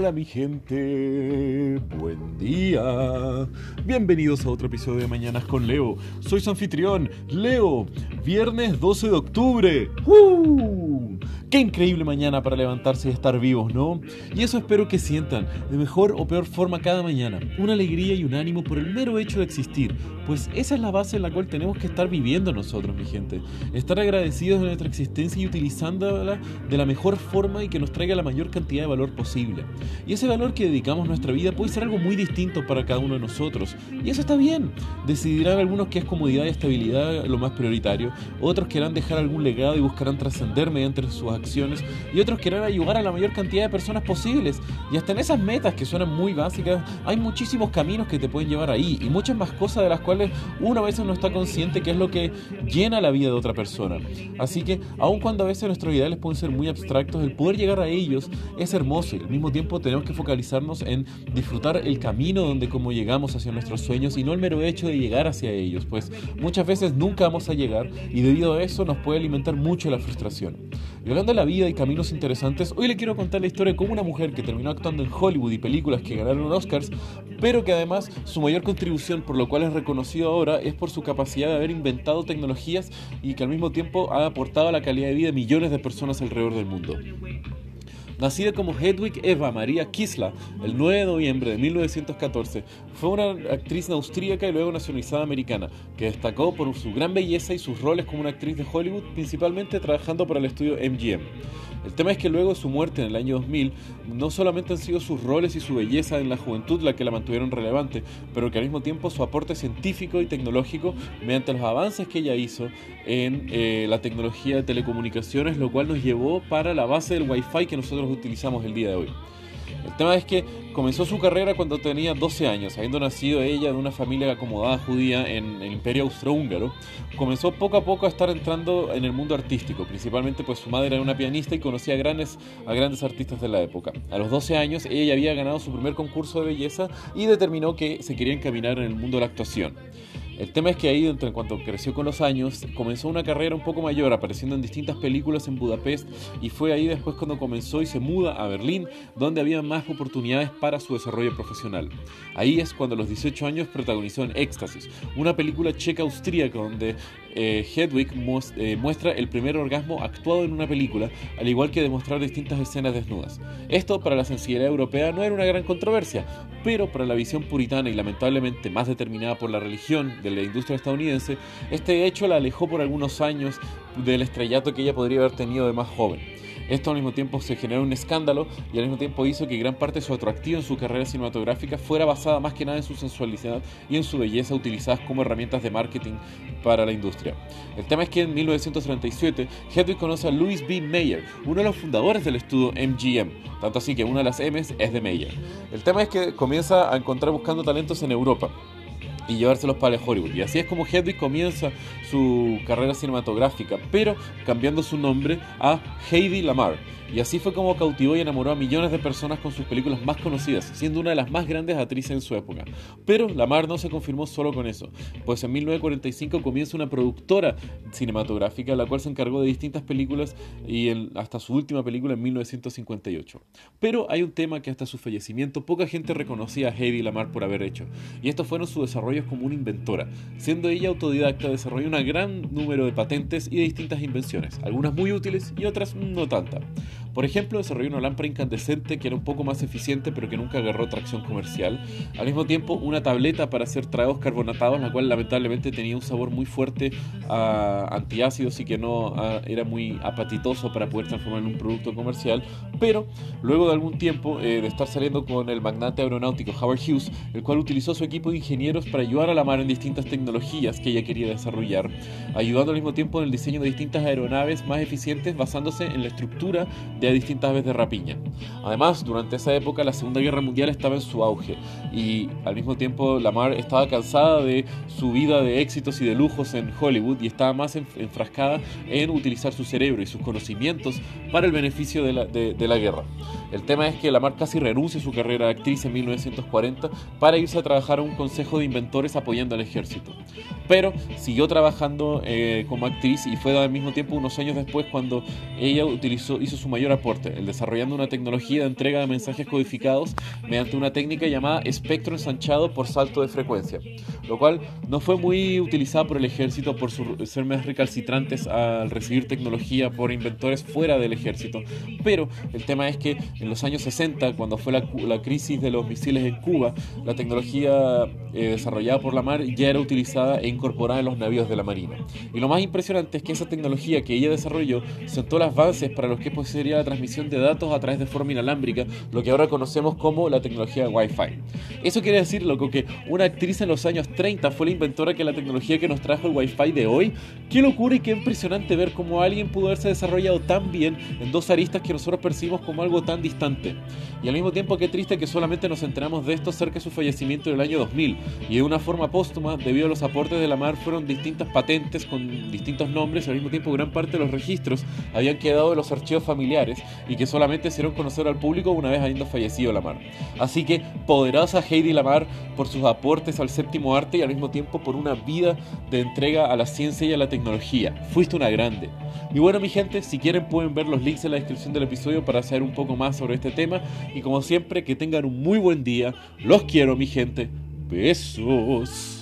Hola mi gente, buen día. Bienvenidos a otro episodio de Mañanas con Leo. Soy su anfitrión, Leo. Viernes 12 de octubre. ¡Uh! Qué increíble mañana para levantarse y estar vivos, ¿no? Y eso espero que sientan, de mejor o peor forma cada mañana, una alegría y un ánimo por el mero hecho de existir, pues esa es la base en la cual tenemos que estar viviendo nosotros, mi gente. Estar agradecidos de nuestra existencia y utilizándola de la mejor forma y que nos traiga la mayor cantidad de valor posible. Y ese valor que dedicamos a nuestra vida puede ser algo muy distinto para cada uno de nosotros. Y eso está bien. Decidirán algunos que es comodidad y estabilidad lo más prioritario, otros querrán dejar algún legado y buscarán trascender mediante sus acciones, y otros querrán ayudar a la mayor cantidad de personas posibles. Y hasta en esas metas que suenan muy básicas, hay muchísimos caminos que te pueden llevar ahí y muchas más cosas de las cuales uno a veces no está consciente que es lo que llena la vida de otra persona. Así que, aun cuando a veces nuestros ideales pueden ser muy abstractos, el poder llegar a ellos es hermoso y al mismo tiempo tenemos que focalizarnos en disfrutar el camino donde como llegamos hacia nuestros sueños y no el mero hecho de llegar hacia ellos, pues muchas veces nunca vamos a llegar y debido a eso nos puede alimentar mucho la frustración. Y hablando de la vida y caminos interesantes, hoy le quiero contar la historia de cómo una mujer que terminó actuando en Hollywood y películas que ganaron Oscars, pero que además su mayor contribución, por lo cual es reconocido ahora, es por su capacidad de haber inventado tecnologías y que al mismo tiempo ha aportado a la calidad de vida de millones de personas alrededor del mundo. Nacida como Hedwig Eva Maria Kisla el 9 de noviembre de 1914, fue una actriz austríaca y luego nacionalizada americana, que destacó por su gran belleza y sus roles como una actriz de Hollywood, principalmente trabajando para el estudio MGM. El tema es que luego de su muerte en el año 2000, no solamente han sido sus roles y su belleza en la juventud la que la mantuvieron relevante, pero que al mismo tiempo su aporte científico y tecnológico mediante los avances que ella hizo en eh, la tecnología de telecomunicaciones, lo cual nos llevó para la base del Wi-Fi que nosotros utilizamos el día de hoy. El tema es que comenzó su carrera cuando tenía 12 años, habiendo nacido ella de una familia acomodada judía en el Imperio Austrohúngaro. Comenzó poco a poco a estar entrando en el mundo artístico, principalmente pues su madre era una pianista y conocía a grandes, a grandes artistas de la época. A los 12 años ella había ganado su primer concurso de belleza y determinó que se quería encaminar en el mundo de la actuación. El tema es que ahí, en cuanto creció con los años, comenzó una carrera un poco mayor, apareciendo en distintas películas en Budapest, y fue ahí después cuando comenzó y se muda a Berlín, donde había más oportunidades para su desarrollo profesional. Ahí es cuando a los 18 años protagonizó en Éxtasis, una película checa-austríaca donde eh, Hedwig eh, muestra el primer orgasmo actuado en una película, al igual que demostrar distintas escenas desnudas. Esto para la sensibilidad europea no era una gran controversia, pero para la visión puritana y lamentablemente más determinada por la religión de la industria estadounidense, este hecho la alejó por algunos años del estrellato que ella podría haber tenido de más joven. Esto al mismo tiempo se generó un escándalo y al mismo tiempo hizo que gran parte de su atractivo en su carrera cinematográfica fuera basada más que nada en su sensualidad y en su belleza utilizadas como herramientas de marketing para la industria. El tema es que en 1937 Hedwig conoce a Louis B. Mayer, uno de los fundadores del estudio MGM, tanto así que una de las M's es de Mayer. El tema es que comienza a encontrar buscando talentos en Europa y llevárselos para Hollywood. Y así es como Hedwig comienza su carrera cinematográfica, pero cambiando su nombre a Heidi Lamar. Y así fue como cautivó y enamoró a millones de personas con sus películas más conocidas, siendo una de las más grandes actrices en su época. Pero Lamar no se confirmó solo con eso, pues en 1945 comienza una productora cinematográfica, la cual se encargó de distintas películas y hasta su última película en 1958. Pero hay un tema que hasta su fallecimiento poca gente reconocía a Heidi Lamar por haber hecho, y estos fueron sus desarrollos como una inventora. Siendo ella autodidacta, desarrolló un gran número de patentes y de distintas invenciones, algunas muy útiles y otras no tantas. Por ejemplo, desarrolló una lámpara incandescente que era un poco más eficiente pero que nunca agarró tracción comercial. Al mismo tiempo, una tableta para hacer tragos carbonatados, la cual lamentablemente tenía un sabor muy fuerte a antiácidos y que no era muy apatitoso para poder transformar en un producto comercial. Pero luego de algún tiempo eh, de estar saliendo con el magnate aeronáutico Howard Hughes, el cual utilizó su equipo de ingenieros para ayudar a la mar en distintas tecnologías que ella quería desarrollar, ayudando al mismo tiempo en el diseño de distintas aeronaves más eficientes basándose en la estructura de distintas aves de rapiña. Además, durante esa época la Segunda Guerra Mundial estaba en su auge y al mismo tiempo Lamar estaba cansada de su vida de éxitos y de lujos en Hollywood y estaba más enfrascada en utilizar su cerebro y sus conocimientos para el beneficio de la, de la guerra. El tema es que Lamar casi renuncia a su carrera de actriz en 1940 para irse a trabajar a un consejo de inventores apoyando al ejército. Pero siguió trabajando eh, como actriz y fue al mismo tiempo unos años después cuando ella utilizó, hizo su mayor aporte, el desarrollando una tecnología de entrega de mensajes codificados mediante una técnica llamada espectro ensanchado por salto de frecuencia, lo cual no fue muy utilizada por el ejército por ser más recalcitrantes al recibir tecnología por inventores fuera del ejército. Pero el tema es que en los años 60, cuando fue la, crisis de los misiles en Cuba, la tecnología eh, desarrollada por la mar ya era utilizada e incorporada en los navíos de la Marina. Y lo más impresionante es que esa tecnología que ella desarrolló sentó las bases para lo que pues, sería la transmisión de datos a través de forma inalámbrica, lo que ahora conocemos como la tecnología Wi-Fi. Eso quiere decir, loco, que una actriz en los años 30 fue la inventora que la tecnología que nos trajo el Wi-Fi de hoy. Qué locura y qué impresionante ver cómo alguien pudo haberse desarrollado tan bien en dos aristas que nosotros percibimos como algo tan distante. Y al mismo tiempo, qué triste que solamente nos enteramos de esto cerca de su fallecimiento en el año 2000. Y de una forma póstuma, debido a los aportes de la mar, fueron distintas patentes con distintos nombres y al mismo tiempo gran parte de los registros habían quedado en los archivos familiares y que solamente se dieron conocer al público una vez habiendo fallecido Lamar. Así que poderosa Heidi Lamar por sus aportes al séptimo arte y al mismo tiempo por una vida de entrega a la ciencia y a la tecnología. Fuiste una grande. Y bueno mi gente, si quieren pueden ver los links en la descripción del episodio para saber un poco más sobre este tema y como siempre que tengan un muy buen día. Los quiero mi gente. Besos.